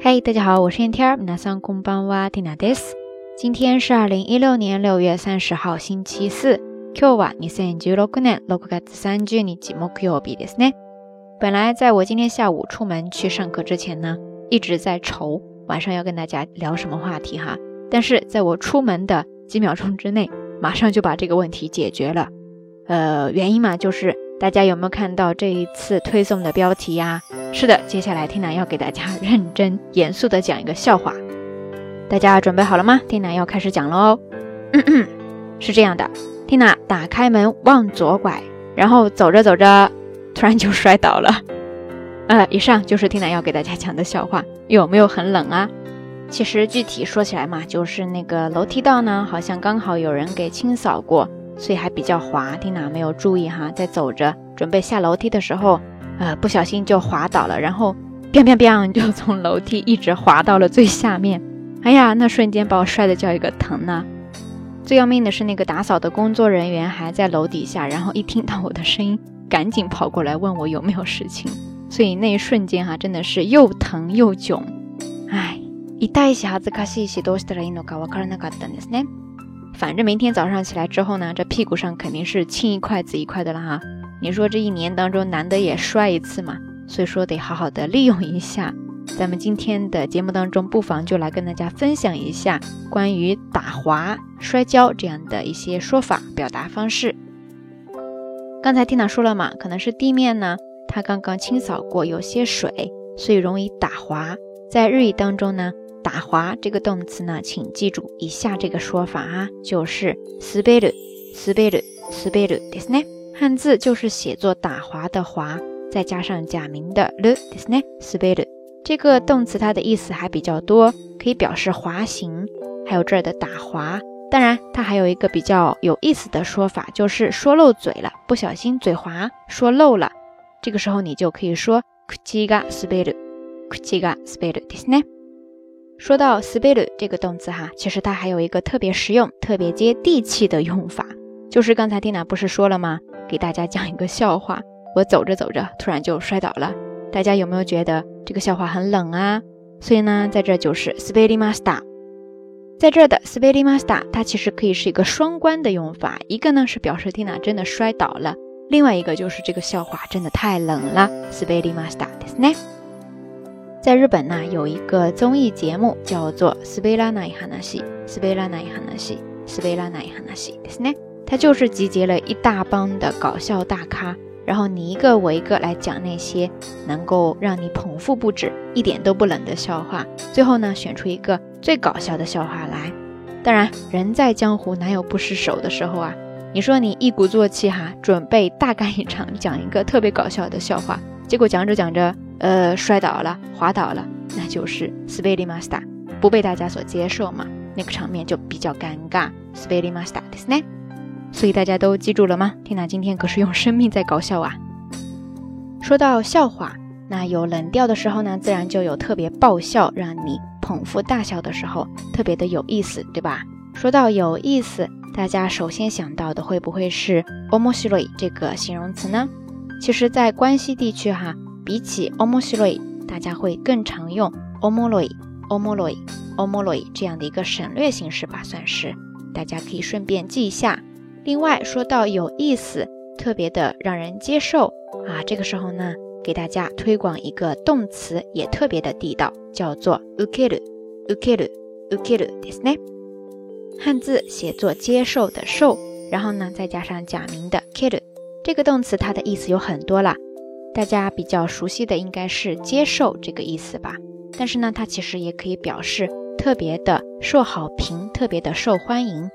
嘿，大家好，我是 NTR，皆さんこんばんは、ティナです。今天是二零一六年六月三十号，星期四。今日は二千十六年六月三十日木曜日ですね。本来在我今天下午出门去上课之前呢，一直在愁晚上要跟大家聊什么话题哈。但是在我出门的几秒钟之内，马上就把这个问题解决了。呃，原因嘛，就是大家有没有看到这一次推送的标题呀？ 是的，接下来 Tina 要给大家认真严肃的讲一个笑话。大家准备好了吗？Tina 要开始讲喽。是这样的，Tina 打开门往左拐，然后走着走着，突然就摔倒了。呃，以上就是 Tina 要给大家讲的笑话，有没有很冷啊？其实具体说起来嘛，就是那个楼梯道呢，好像刚好有人给清扫过。所以还比较滑，缇娜没有注意哈，在走着准备下楼梯的时候，呃，不小心就滑倒了，然后，biang biang biang 就从楼梯一直滑到了最下面，哎呀，那瞬间把我摔的叫一个疼呢。最要命的是那个打扫的工作人员还在楼底下，然后一听到我的声音，赶紧跑过来问我有没有事情。所以那一瞬间哈，真的是又疼又囧，哎，一一下子卡西西どうしたらいいのかわからなかったんですね。反正明天早上起来之后呢，这屁股上肯定是青一块紫一块的了哈。 你说这一年当中难得也摔一次嘛，所以说得好好的利用一下。咱们今天的节目当中，不妨就来跟大家分享一下关于打滑、摔跤这样的一些说法、表达方式。刚才听娜说了嘛，可能是地面呢，它刚刚清扫过，有些水，所以容易打滑。在日语当中呢。打滑这个动词呢，请记住以下这个说法啊，就是滑る、滑る、滑るですね。 汉字就是写作打滑的滑，再加上假名的るですね。滑る这个动词它的意思还比较多，可以表示滑行，还有这儿的打滑。当然，它还有一个比较有意思的说法，就是说漏嘴了，不小心嘴滑说漏了。这个时候你就可以说口が滑る、口が滑るですね。说到 “spell” 这个动词哈，其实它还有一个特别实用、特别接地气的用法，就是刚才蒂娜不是说了吗？ 给大家讲一个笑话。我走着走着，突然就摔倒了。大家有没有觉得这个笑话很冷啊？所以呢，在这就是 “spelli master”。在这的 “spelli master”，它其实可以是一个双关的用法，一个呢是表示蒂娜真的摔倒了，另外一个就是这个笑话真的太冷了。“spelli master” ですね。在日本呢，有一个综艺节目叫做《斯贝拉奈哈纳西》，斯贝拉奈哈纳西，斯贝拉奈哈纳西，ですね。 它就是集结了一大帮的搞笑大咖，然后你一个我一个来讲那些能够让你捧腹不止、一点都不冷的笑话，最后呢选出一个最搞笑的笑话来。当然，人在江湖哪有不失手的时候啊？你说你一鼓作气哈，准备大干一场，讲一个特别搞笑的笑话，结果讲着讲着。呃，摔倒了，滑倒了，那就是 s p e l l i master 不被大家所接受嘛，那个场面就比较尴尬。s p e l l i master ですね。 所以大家都记住了吗？缇娜今天可是用生命在搞笑啊。说到笑话，那有冷调的时候呢，自然就有特别爆笑，让你捧腹大笑的时候，特别的有意思，对吧？说到有意思，大家首先想到的会不会是 omoshiroi 这个形容词呢？其实，在关西地区哈。比起 omoroi，大家会更常用 omoroi，omoroi，omoroi 这样的一个省略形式吧，算是大家可以顺便记一下。另外说到有意思，特别的让人接受啊，这个时候呢，给大家推广一个动词，也特别的地道，叫做 ukeru，ukeru，ukeru ですね。汉字写作接受的受，然后呢再加上假名的 keru，这个动词它的意思有很多啦。大家比较熟悉的应该是接受这个意思吧，但是呢，它其实也可以表示特别的受好评，特别的受欢迎。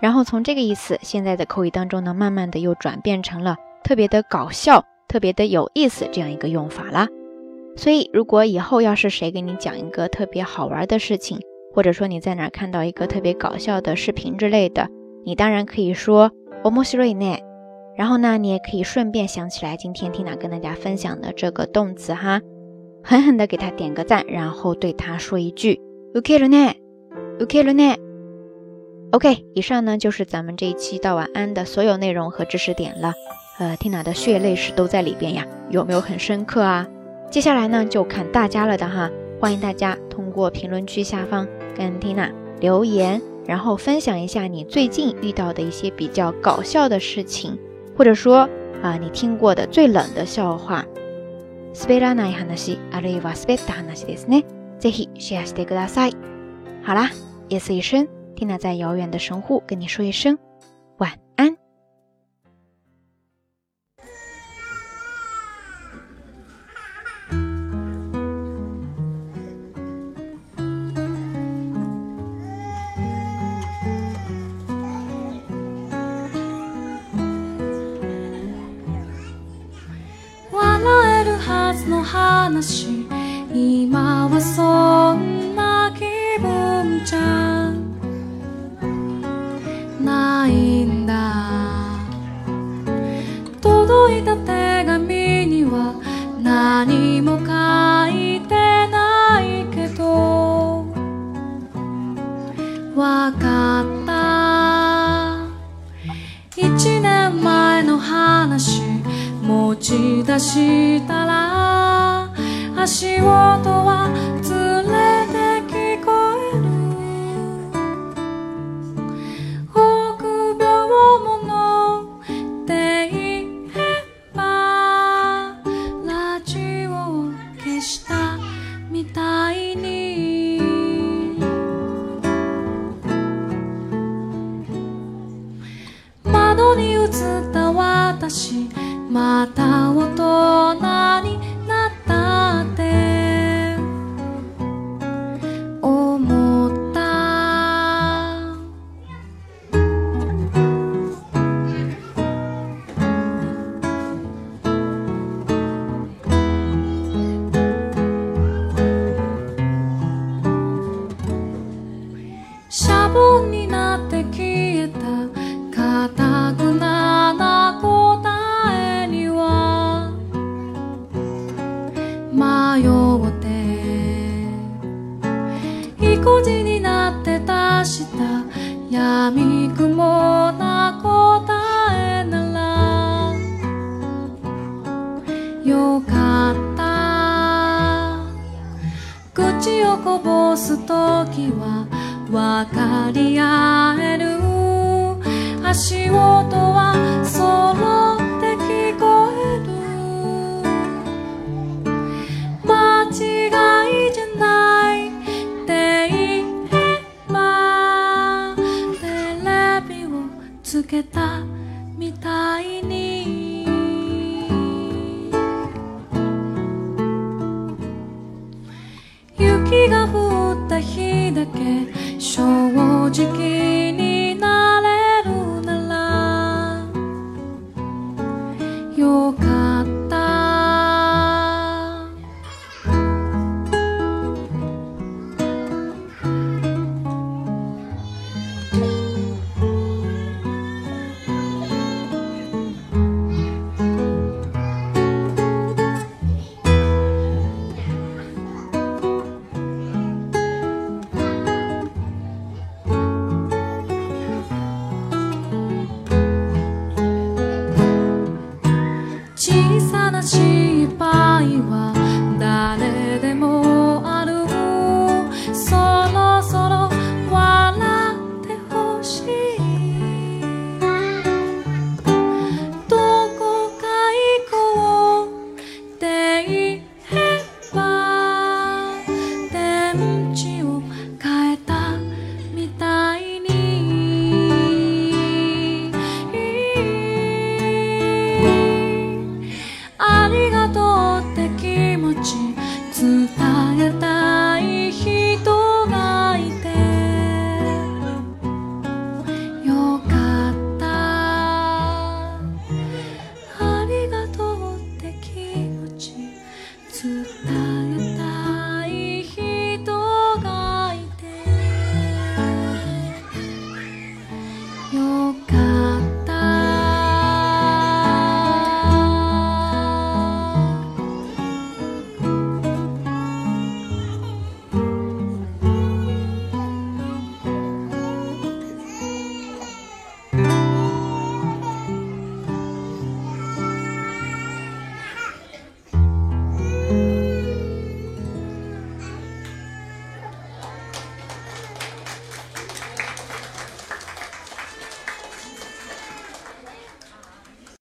然后从这个意思，现在的口语当中呢，慢慢的又转变成了特别的搞笑，特别的有意思这样一个用法啦。所以，如果以后要是谁给你讲一个特别好玩的事情，或者说你在哪看到一个特别搞笑的视频之类的，你当然可以说面白いね。然后呢，你也可以顺便想起来今天缇娜跟大家分享的这个动词哈，狠狠的给他点个赞，然后对他说一句 OK 了呢，OK 了呢。OK，以上呢就是咱们这一期道晚安的所有内容和知识点了。呃，缇娜的血泪史都在里边呀，有没有很深刻啊？接下来呢就看大家了的哈。 欢迎大家通过评论区下方跟 Tina 留言，然后分享一下你最近遇到的一些比较搞笑的事情，或者说啊你听过的最冷的笑话。滑らない話、あるいは滑った話ですね。ぜひシェアしてください。好啦，夜色已深 ，Tina 在遥远的神户跟你说一声晚安。話今はそんな気分じゃ わかった。一年前の話持ち出したら足音はずまた大人す時は分かり合える。足音は揃って聞こえる。間違いじゃない。って言えば。テレビをつけた。